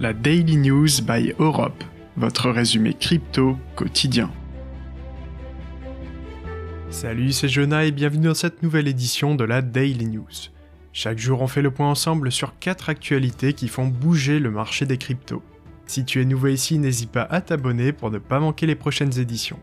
la Daily News by Europe, votre résumé crypto quotidien. Salut, c'est Jonah et bienvenue dans cette nouvelle édition de la Daily News. Chaque jour, on fait le point ensemble sur 4 actualités qui font bouger le marché des cryptos. Si tu es nouveau ici, n'hésite pas à t'abonner pour ne pas manquer les prochaines éditions.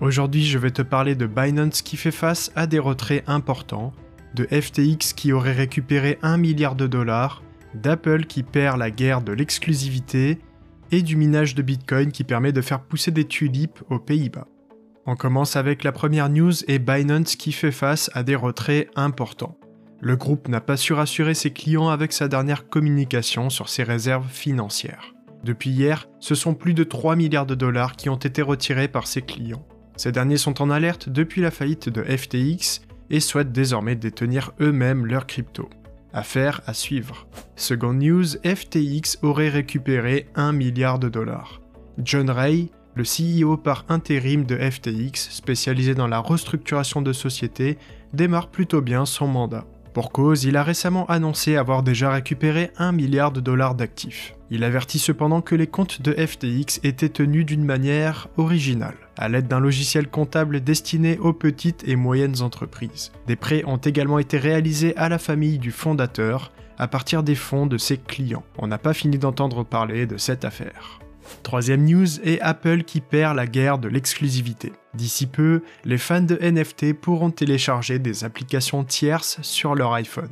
Aujourd'hui, je vais te parler de Binance qui fait face à des retraits importants, de FTX qui aurait récupéré 1 milliard de dollars, d'Apple qui perd la guerre de l'exclusivité, et du minage de Bitcoin qui permet de faire pousser des tulipes aux Pays-Bas. On commence avec la première news et Binance qui fait face à des retraits importants. Le groupe n'a pas su rassurer ses clients avec sa dernière communication sur ses réserves financières. Depuis hier, ce sont plus de 3 milliards de dollars qui ont été retirés par ses clients. Ces derniers sont en alerte depuis la faillite de FTX et souhaitent désormais détenir eux-mêmes leurs cryptos. Affaire à suivre. Seconde news, FTX aurait récupéré 1 milliard de dollars. John Ray, le CEO par intérim de FTX, spécialisé dans la restructuration de sociétés, démarre plutôt bien son mandat. Pour cause, il a récemment annoncé avoir déjà récupéré 1 milliard de dollars d'actifs. Il avertit cependant que les comptes de FTX étaient tenus d'une manière originale, à l'aide d'un logiciel comptable destiné aux petites et moyennes entreprises. Des prêts ont également été réalisés à la famille du fondateur à partir des fonds de ses clients. On n'a pas fini d'entendre parler de cette affaire. Troisième news est Apple qui perd la guerre de l'exclusivité. D'ici peu, les fans de NFT pourront télécharger des applications tierces sur leur iPhone.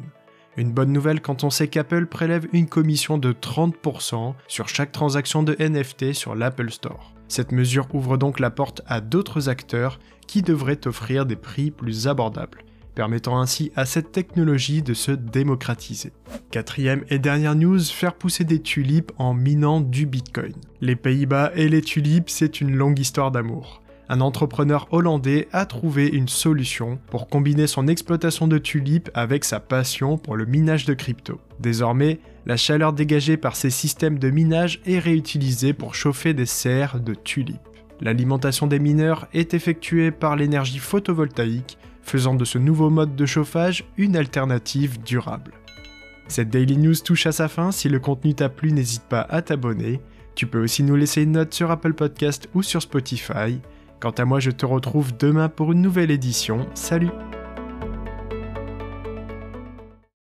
Une bonne nouvelle quand on sait qu'Apple prélève une commission de 30% sur chaque transaction de NFT sur l'Apple Store. Cette mesure ouvre donc la porte à d'autres acteurs qui devraient offrir des prix plus abordables permettant ainsi à cette technologie de se démocratiser. Quatrième et dernière news, faire pousser des tulipes en minant du Bitcoin. Les Pays-Bas et les tulipes, c'est une longue histoire d'amour. Un entrepreneur hollandais a trouvé une solution pour combiner son exploitation de tulipes avec sa passion pour le minage de crypto. Désormais, la chaleur dégagée par ces systèmes de minage est réutilisée pour chauffer des serres de tulipes. L'alimentation des mineurs est effectuée par l'énergie photovoltaïque faisant de ce nouveau mode de chauffage une alternative durable. Cette Daily News touche à sa fin, si le contenu t'a plu n'hésite pas à t'abonner, tu peux aussi nous laisser une note sur Apple Podcast ou sur Spotify. Quant à moi je te retrouve demain pour une nouvelle édition, salut